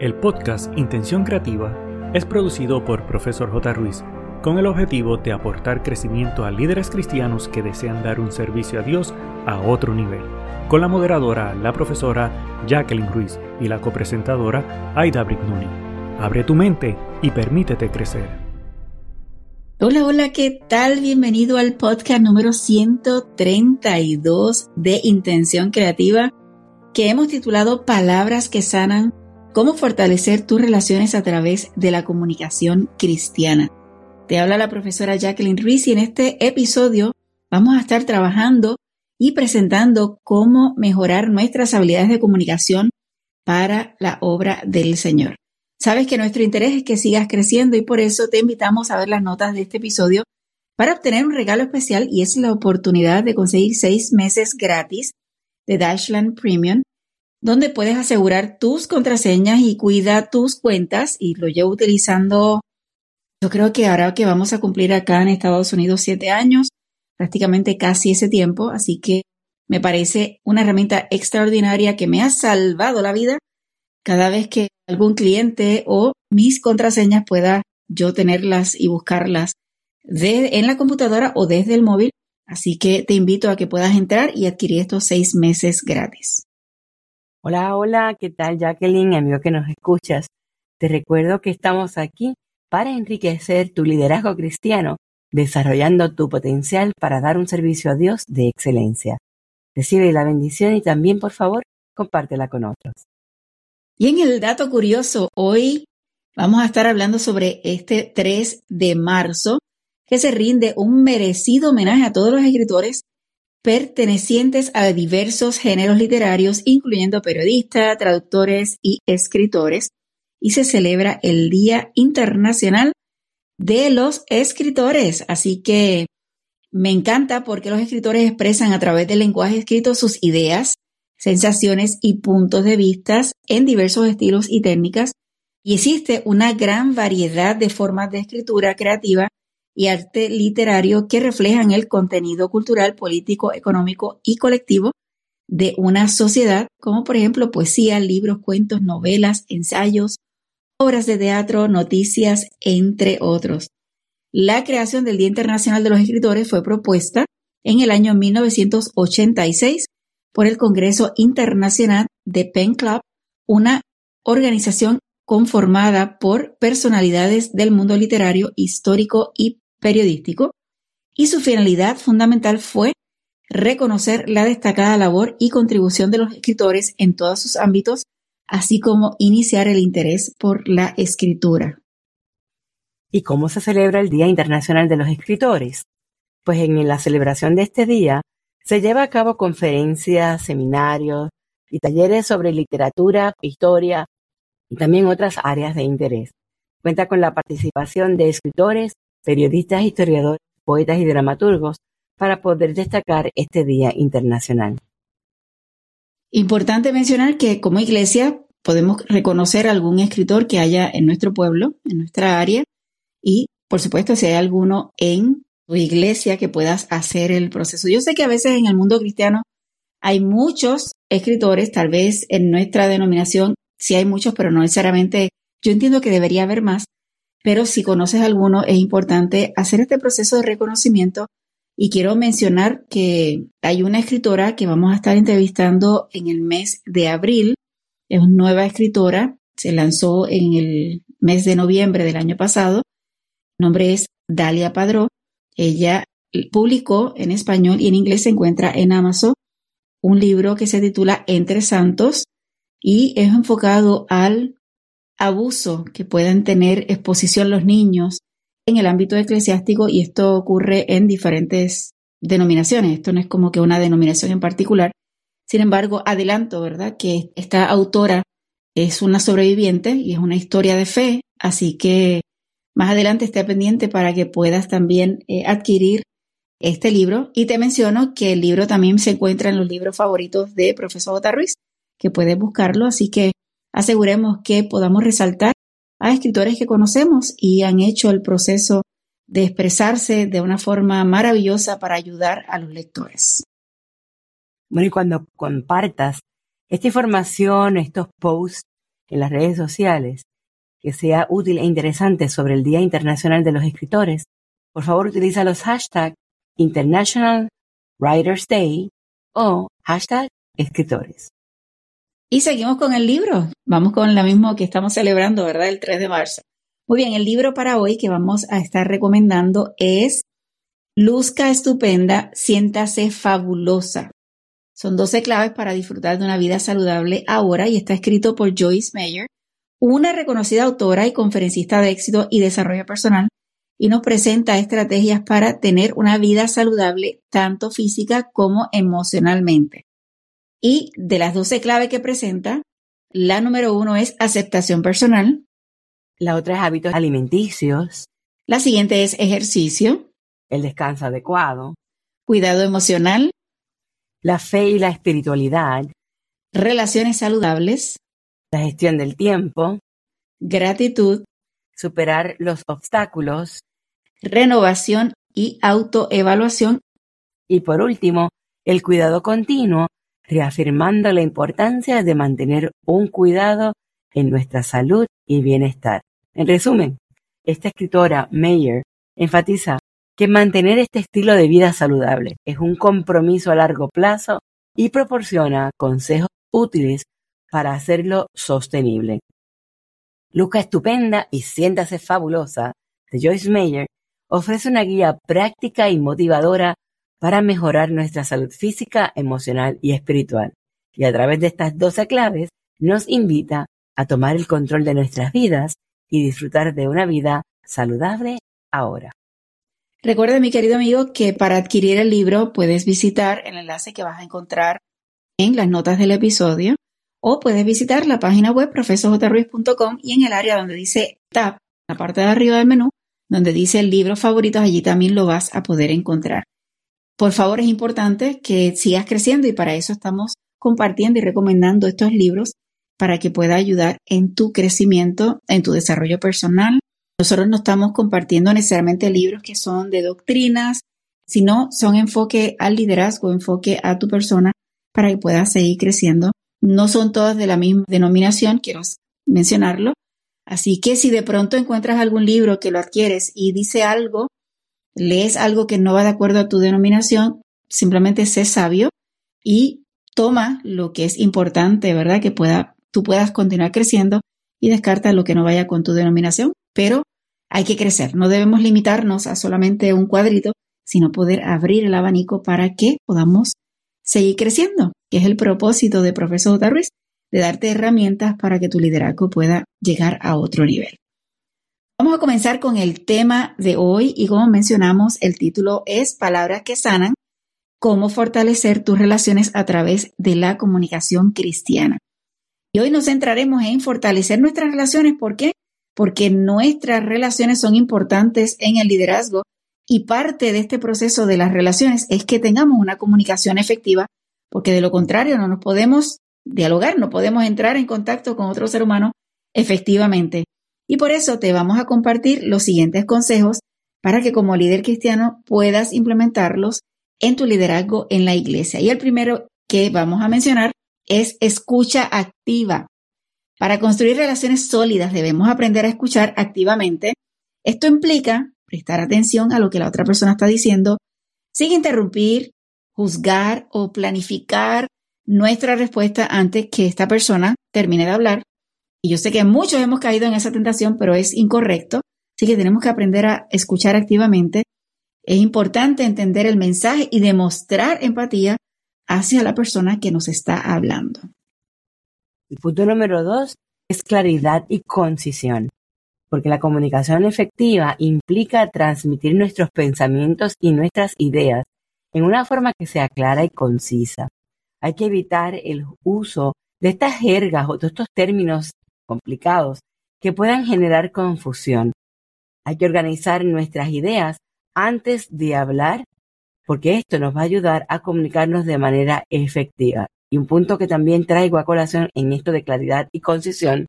El podcast Intención Creativa es producido por Profesor J. Ruiz con el objetivo de aportar crecimiento a líderes cristianos que desean dar un servicio a Dios a otro nivel, con la moderadora, la profesora Jacqueline Ruiz y la copresentadora Aida Brignoni. Abre tu mente y permítete crecer. Hola, hola, ¿qué tal? Bienvenido al podcast número 132 de Intención Creativa que hemos titulado Palabras que sanan cómo fortalecer tus relaciones a través de la comunicación cristiana. Te habla la profesora Jacqueline Ruiz y en este episodio vamos a estar trabajando y presentando cómo mejorar nuestras habilidades de comunicación para la obra del Señor. Sabes que nuestro interés es que sigas creciendo y por eso te invitamos a ver las notas de este episodio para obtener un regalo especial y es la oportunidad de conseguir seis meses gratis de Dashland Premium donde puedes asegurar tus contraseñas y cuida tus cuentas y lo llevo utilizando, yo creo que ahora que vamos a cumplir acá en Estados Unidos siete años, prácticamente casi ese tiempo, así que me parece una herramienta extraordinaria que me ha salvado la vida cada vez que algún cliente o mis contraseñas pueda yo tenerlas y buscarlas en la computadora o desde el móvil. Así que te invito a que puedas entrar y adquirir estos seis meses gratis. Hola, hola, ¿qué tal Jacqueline, amigo que nos escuchas? Te recuerdo que estamos aquí para enriquecer tu liderazgo cristiano, desarrollando tu potencial para dar un servicio a Dios de excelencia. Recibe la bendición y también, por favor, compártela con otros. Y en el dato curioso, hoy vamos a estar hablando sobre este 3 de marzo, que se rinde un merecido homenaje a todos los escritores pertenecientes a diversos géneros literarios, incluyendo periodistas, traductores y escritores, y se celebra el Día Internacional de los Escritores. Así que me encanta porque los escritores expresan a través del lenguaje escrito sus ideas, sensaciones y puntos de vista en diversos estilos y técnicas, y existe una gran variedad de formas de escritura creativa y arte literario que reflejan el contenido cultural, político, económico y colectivo de una sociedad, como por ejemplo poesía, libros, cuentos, novelas, ensayos, obras de teatro, noticias, entre otros. La creación del Día Internacional de los Escritores fue propuesta en el año 1986 por el Congreso Internacional de Pen Club, una organización conformada por personalidades del mundo literario, histórico y periodístico, y su finalidad fundamental fue reconocer la destacada labor y contribución de los escritores en todos sus ámbitos, así como iniciar el interés por la escritura. ¿Y cómo se celebra el Día Internacional de los Escritores? Pues en la celebración de este día se lleva a cabo conferencias, seminarios y talleres sobre literatura, historia y también otras áreas de interés. Cuenta con la participación de escritores, periodistas, historiadores, poetas y dramaturgos para poder destacar este Día Internacional. Importante mencionar que como iglesia podemos reconocer algún escritor que haya en nuestro pueblo, en nuestra área, y por supuesto si hay alguno en tu iglesia que puedas hacer el proceso. Yo sé que a veces en el mundo cristiano hay muchos escritores, tal vez en nuestra denominación sí hay muchos, pero no necesariamente, yo entiendo que debería haber más, pero si conoces alguno, es importante hacer este proceso de reconocimiento. Y quiero mencionar que hay una escritora que vamos a estar entrevistando en el mes de abril. Es una nueva escritora, se lanzó en el mes de noviembre del año pasado. El nombre es Dalia Padró. Ella publicó en español y en inglés se encuentra en Amazon un libro que se titula Entre Santos y es enfocado al abuso que puedan tener exposición los niños en el ámbito eclesiástico y esto ocurre en diferentes denominaciones. Esto no es como que una denominación en particular. Sin embargo, adelanto, ¿verdad? Que esta autora es una sobreviviente y es una historia de fe, así que más adelante esté pendiente para que puedas también eh, adquirir este libro. Y te menciono que el libro también se encuentra en los libros favoritos de Profesor J. Ruiz, que puedes buscarlo, así que aseguremos que podamos resaltar a escritores que conocemos y han hecho el proceso de expresarse de una forma maravillosa para ayudar a los lectores. Bueno, y cuando compartas esta información, estos posts en las redes sociales que sea útil e interesante sobre el Día Internacional de los Escritores, por favor utiliza los hashtags International Writers Day o hashtag escritores. Y seguimos con el libro. Vamos con la mismo que estamos celebrando, ¿verdad? El 3 de marzo. Muy bien, el libro para hoy que vamos a estar recomendando es Luzca estupenda, siéntase fabulosa. Son 12 claves para disfrutar de una vida saludable ahora y está escrito por Joyce Meyer, una reconocida autora y conferencista de éxito y desarrollo personal, y nos presenta estrategias para tener una vida saludable tanto física como emocionalmente. Y de las 12 claves que presenta, la número uno es aceptación personal. La otra es hábitos alimenticios. La siguiente es ejercicio. El descanso adecuado. Cuidado emocional. La fe y la espiritualidad. Relaciones saludables. La gestión del tiempo. Gratitud. Superar los obstáculos. Renovación y autoevaluación. Y por último, el cuidado continuo reafirmando la importancia de mantener un cuidado en nuestra salud y bienestar. En resumen, esta escritora, Mayer, enfatiza que mantener este estilo de vida saludable es un compromiso a largo plazo y proporciona consejos útiles para hacerlo sostenible. Luca Estupenda y Siéntase Fabulosa de Joyce Mayer ofrece una guía práctica y motivadora para mejorar nuestra salud física, emocional y espiritual. Y a través de estas 12 claves nos invita a tomar el control de nuestras vidas y disfrutar de una vida saludable ahora. Recuerda, mi querido amigo, que para adquirir el libro puedes visitar el enlace que vas a encontrar en las notas del episodio o puedes visitar la página web profesorjruiz.com y en el área donde dice Tab, la parte de arriba del menú, donde dice el libro favoritos, allí también lo vas a poder encontrar. Por favor, es importante que sigas creciendo y para eso estamos compartiendo y recomendando estos libros para que pueda ayudar en tu crecimiento, en tu desarrollo personal. Nosotros no estamos compartiendo necesariamente libros que son de doctrinas, sino son enfoque al liderazgo, enfoque a tu persona para que puedas seguir creciendo. No son todas de la misma denominación, quiero mencionarlo. Así que si de pronto encuentras algún libro que lo adquieres y dice algo lees algo que no va de acuerdo a tu denominación, simplemente sé sabio y toma lo que es importante, ¿verdad? Que pueda, tú puedas continuar creciendo y descarta lo que no vaya con tu denominación, pero hay que crecer. No debemos limitarnos a solamente un cuadrito, sino poder abrir el abanico para que podamos seguir creciendo, que es el propósito de Profesor J. Ruiz, de darte herramientas para que tu liderazgo pueda llegar a otro nivel. Vamos a comenzar con el tema de hoy y como mencionamos, el título es Palabras que sanan, cómo fortalecer tus relaciones a través de la comunicación cristiana. Y hoy nos centraremos en fortalecer nuestras relaciones. ¿Por qué? Porque nuestras relaciones son importantes en el liderazgo y parte de este proceso de las relaciones es que tengamos una comunicación efectiva, porque de lo contrario no nos podemos dialogar, no podemos entrar en contacto con otro ser humano efectivamente. Y por eso te vamos a compartir los siguientes consejos para que como líder cristiano puedas implementarlos en tu liderazgo en la iglesia. Y el primero que vamos a mencionar es escucha activa. Para construir relaciones sólidas debemos aprender a escuchar activamente. Esto implica prestar atención a lo que la otra persona está diciendo sin interrumpir, juzgar o planificar nuestra respuesta antes que esta persona termine de hablar y yo sé que muchos hemos caído en esa tentación, pero es incorrecto. Así que tenemos que aprender a escuchar activamente. Es importante entender el mensaje y demostrar empatía hacia la persona que nos está hablando. El punto número dos es claridad y concisión, porque la comunicación efectiva implica transmitir nuestros pensamientos y nuestras ideas en una forma que sea clara y concisa. Hay que evitar el uso de estas jergas o de estos términos complicados que puedan generar confusión. Hay que organizar nuestras ideas antes de hablar porque esto nos va a ayudar a comunicarnos de manera efectiva. Y un punto que también traigo a colación en esto de claridad y concisión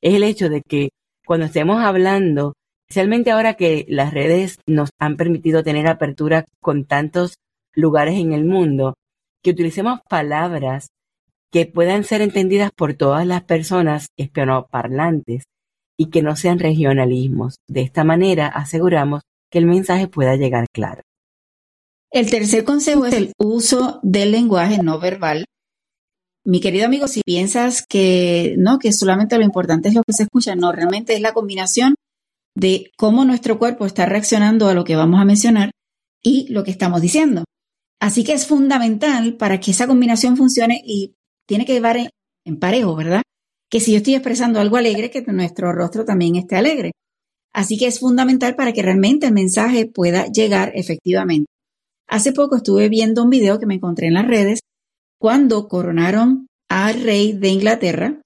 es el hecho de que cuando estemos hablando, especialmente ahora que las redes nos han permitido tener apertura con tantos lugares en el mundo, que utilicemos palabras que puedan ser entendidas por todas las personas hispanoparlantes y que no sean regionalismos. De esta manera aseguramos que el mensaje pueda llegar claro. El tercer consejo es el uso del lenguaje no verbal. Mi querido amigo, si piensas que no, que solamente lo importante es lo que se escucha, no, realmente es la combinación de cómo nuestro cuerpo está reaccionando a lo que vamos a mencionar y lo que estamos diciendo. Así que es fundamental para que esa combinación funcione y tiene que llevar en, parejo, ¿verdad? Que si yo estoy expresando algo alegre, que nuestro rostro también esté alegre. Así que es fundamental para que realmente el mensaje pueda llegar efectivamente. Hace poco estuve viendo un video que me encontré en las redes cuando coronaron al rey de Inglaterra,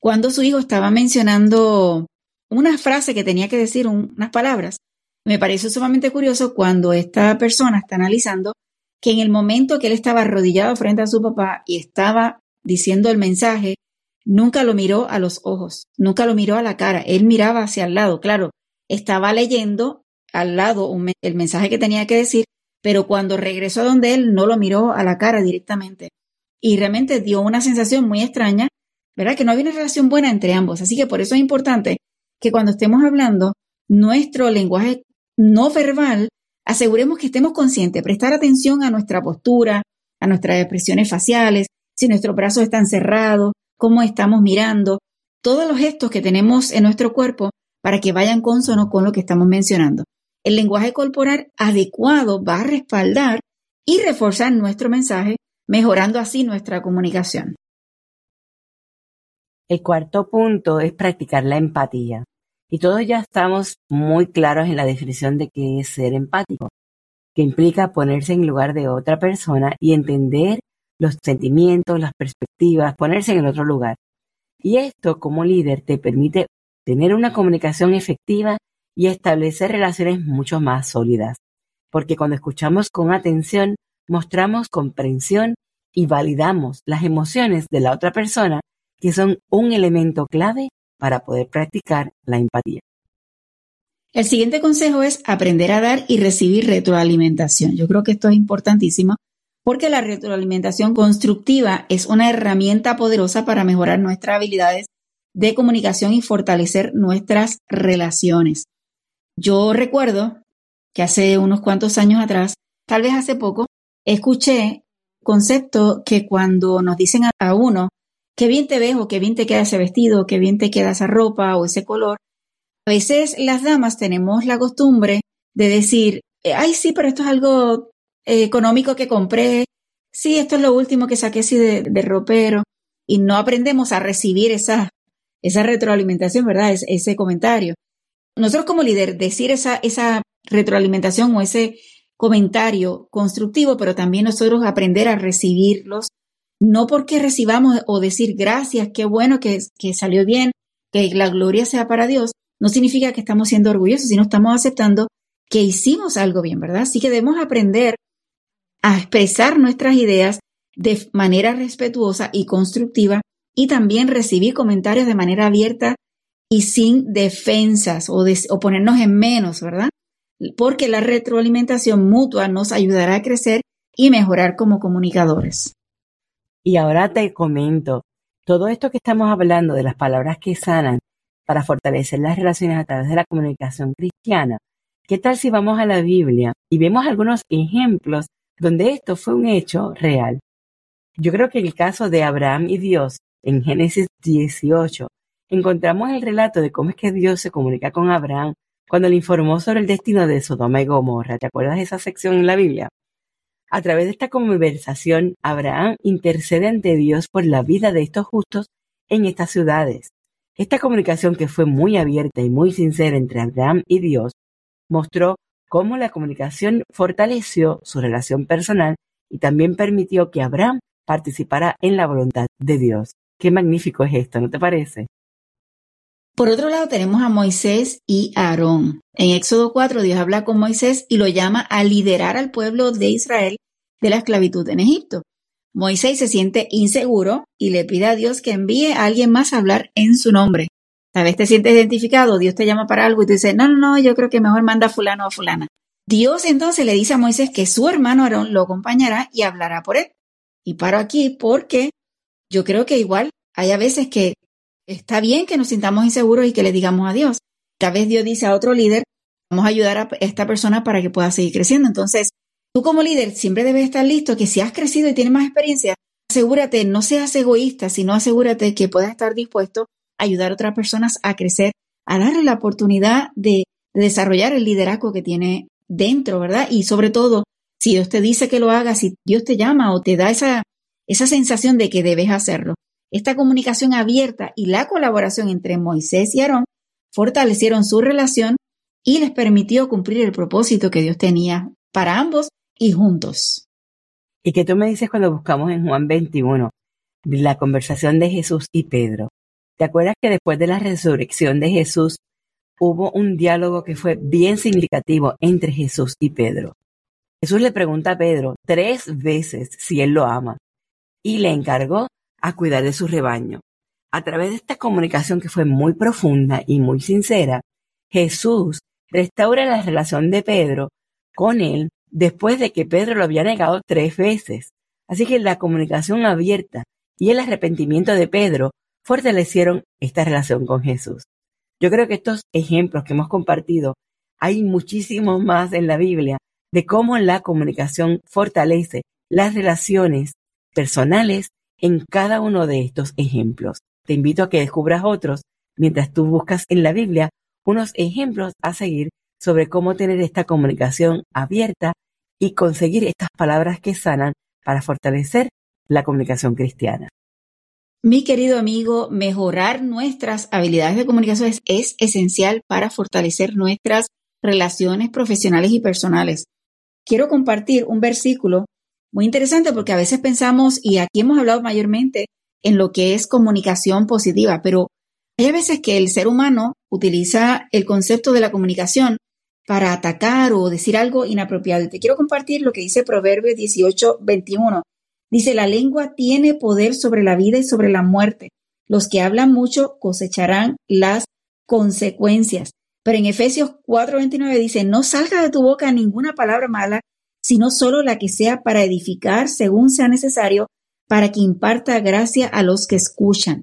cuando su hijo estaba mencionando una frase que tenía que decir, unas palabras. Me pareció sumamente curioso cuando esta persona está analizando que en el momento que él estaba arrodillado frente a su papá y estaba diciendo el mensaje, nunca lo miró a los ojos, nunca lo miró a la cara, él miraba hacia el lado, claro, estaba leyendo al lado el mensaje que tenía que decir, pero cuando regresó a donde él no lo miró a la cara directamente. Y realmente dio una sensación muy extraña, ¿verdad? Que no había una relación buena entre ambos. Así que por eso es importante que cuando estemos hablando, nuestro lenguaje no verbal, aseguremos que estemos conscientes, prestar atención a nuestra postura, a nuestras expresiones faciales, si nuestros brazos están cerrados, cómo estamos mirando, todos los gestos que tenemos en nuestro cuerpo para que vayan consono con lo que estamos mencionando. El lenguaje corporal adecuado va a respaldar y reforzar nuestro mensaje, mejorando así nuestra comunicación. El cuarto punto es practicar la empatía. Y todos ya estamos muy claros en la definición de qué es ser empático, que implica ponerse en lugar de otra persona y entender los sentimientos, las perspectivas, ponerse en el otro lugar. Y esto como líder te permite tener una comunicación efectiva y establecer relaciones mucho más sólidas. Porque cuando escuchamos con atención, mostramos comprensión y validamos las emociones de la otra persona, que son un elemento clave para poder practicar la empatía. El siguiente consejo es aprender a dar y recibir retroalimentación. Yo creo que esto es importantísimo porque la retroalimentación constructiva es una herramienta poderosa para mejorar nuestras habilidades de comunicación y fortalecer nuestras relaciones. Yo recuerdo que hace unos cuantos años atrás, tal vez hace poco, escuché concepto que cuando nos dicen a uno qué bien te ves o qué bien te queda ese vestido, qué bien te queda esa ropa o ese color. A veces las damas tenemos la costumbre de decir, eh, ay, sí, pero esto es algo eh, económico que compré, sí, esto es lo último que saqué así de, ropero, y no aprendemos a recibir esa, esa retroalimentación, ¿verdad? ese comentario. Nosotros como líder, decir esa, esa retroalimentación o ese comentario constructivo, pero también nosotros aprender a recibirlos no porque recibamos o decir gracias, qué bueno que, que salió bien, que la gloria sea para Dios, no significa que estamos siendo orgullosos, sino estamos aceptando que hicimos algo bien, ¿verdad? Así que debemos aprender a expresar nuestras ideas de manera respetuosa y constructiva y también recibir comentarios de manera abierta y sin defensas o, o ponernos en menos, ¿verdad? Porque la retroalimentación mutua nos ayudará a crecer y mejorar como comunicadores. Y ahora te comento, todo esto que estamos hablando de las palabras que sanan para fortalecer las relaciones a través de la comunicación cristiana, ¿qué tal si vamos a la Biblia y vemos algunos ejemplos donde esto fue un hecho real? Yo creo que en el caso de Abraham y Dios, en Génesis 18, encontramos el relato de cómo es que Dios se comunica con Abraham cuando le informó sobre el destino de Sodoma y Gomorra. ¿Te acuerdas de esa sección en la Biblia? A través de esta conversación, Abraham intercede ante Dios por la vida de estos justos en estas ciudades. Esta comunicación, que fue muy abierta y muy sincera entre Abraham y Dios, mostró cómo la comunicación fortaleció su relación personal y también permitió que Abraham participara en la voluntad de Dios. Qué magnífico es esto, ¿no te parece? Por otro lado, tenemos a Moisés y Aarón. En Éxodo 4, Dios habla con Moisés y lo llama a liderar al pueblo de Israel de la esclavitud en Egipto. Moisés se siente inseguro y le pide a Dios que envíe a alguien más a hablar en su nombre. Tal vez te sientes identificado, Dios te llama para algo y tú dices, no, no, no, yo creo que mejor manda a fulano o a fulana. Dios entonces le dice a Moisés que su hermano Aarón lo acompañará y hablará por él. Y paro aquí porque yo creo que igual hay a veces que está bien que nos sintamos inseguros y que le digamos a Dios. Tal vez Dios dice a otro líder, vamos a ayudar a esta persona para que pueda seguir creciendo. Entonces, tú como líder siempre debes estar listo que si has crecido y tienes más experiencia, asegúrate, no seas egoísta, sino asegúrate que puedas estar dispuesto a ayudar a otras personas a crecer, a darle la oportunidad de, desarrollar el liderazgo que tiene dentro, ¿verdad? Y sobre todo, si Dios te dice que lo hagas, si Dios te llama o te da esa, esa sensación de que debes hacerlo. Esta comunicación abierta y la colaboración entre Moisés y Aarón fortalecieron su relación y les permitió cumplir el propósito que Dios tenía para ambos y juntos. ¿Y qué tú me dices cuando buscamos en Juan 21 la conversación de Jesús y Pedro? ¿Te acuerdas que después de la resurrección de Jesús hubo un diálogo que fue bien significativo entre Jesús y Pedro? Jesús le pregunta a Pedro tres veces si él lo ama y le encargó a cuidar de su rebaño. A través de esta comunicación que fue muy profunda y muy sincera, Jesús restaura la relación de Pedro con él después de que Pedro lo había negado tres veces. Así que la comunicación abierta y el arrepentimiento de Pedro fortalecieron esta relación con Jesús. Yo creo que estos ejemplos que hemos compartido, hay muchísimos más en la Biblia de cómo la comunicación fortalece las relaciones personales en cada uno de estos ejemplos. Te invito a que descubras otros mientras tú buscas en la Biblia unos ejemplos a seguir sobre cómo tener esta comunicación abierta y conseguir estas palabras que sanan para fortalecer la comunicación cristiana. Mi querido amigo, mejorar nuestras habilidades de comunicación es, esencial para fortalecer nuestras relaciones profesionales y personales. Quiero compartir un versículo muy interesante porque a veces pensamos, y aquí hemos hablado mayormente en lo que es comunicación positiva, pero hay veces que el ser humano utiliza el concepto de la comunicación para atacar o decir algo inapropiado. te quiero compartir lo que dice Proverbios 18, 21. Dice, la lengua tiene poder sobre la vida y sobre la muerte. Los que hablan mucho cosecharán las consecuencias. Pero en Efesios 4:29 dice, no salga de tu boca ninguna palabra mala, sino solo la que sea para edificar según sea necesario, para que imparta gracia a los que escuchan.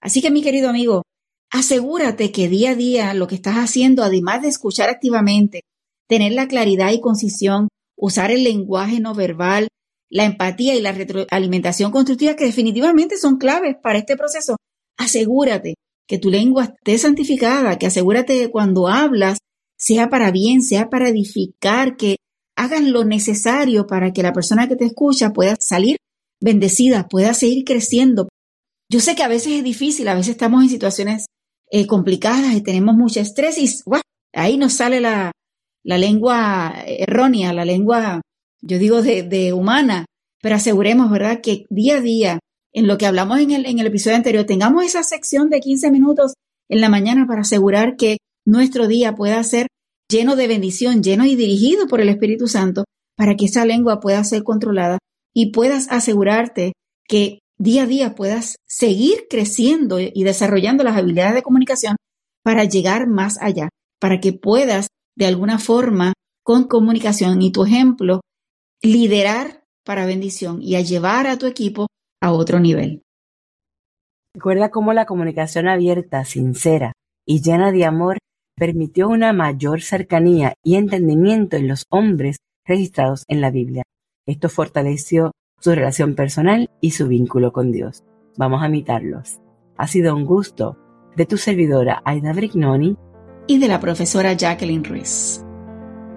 Así que mi querido amigo, asegúrate que día a día lo que estás haciendo, además de escuchar activamente, tener la claridad y concisión, usar el lenguaje no verbal, la empatía y la retroalimentación constructiva que definitivamente son claves para este proceso. Asegúrate que tu lengua esté santificada, que asegúrate que cuando hablas sea para bien, sea para edificar, que hagan lo necesario para que la persona que te escucha pueda salir bendecida, pueda seguir creciendo. Yo sé que a veces es difícil, a veces estamos en situaciones eh, complicadas y tenemos mucho estrés y ahí nos sale la, la, lengua errónea, la lengua, yo digo, de, de, humana, pero aseguremos, ¿verdad?, que día a día, en lo que hablamos en el, en el episodio anterior, tengamos esa sección de 15 minutos en la mañana para asegurar que nuestro día pueda ser lleno de bendición, lleno y dirigido por el Espíritu Santo, para que esa lengua pueda ser controlada y puedas asegurarte que día a día puedas seguir creciendo y desarrollando las habilidades de comunicación para llegar más allá, para que puedas de alguna forma con comunicación y tu ejemplo liderar para bendición y a llevar a tu equipo a otro nivel. Recuerda cómo la comunicación abierta, sincera y llena de amor permitió una mayor cercanía y entendimiento en los hombres registrados en la Biblia. Esto fortaleció su relación personal y su vínculo con Dios. Vamos a imitarlos. Ha sido un gusto de tu servidora Aida Brignoni y de la profesora Jacqueline Ruiz.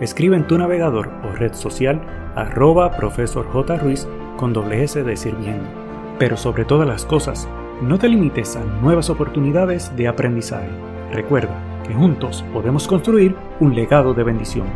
escribe en tu navegador o red social arroba profesor con doble S de sirviendo. Pero sobre todas las cosas, no te limites a nuevas oportunidades de aprendizaje. Recuerda, que juntos podemos construir un legado de bendición.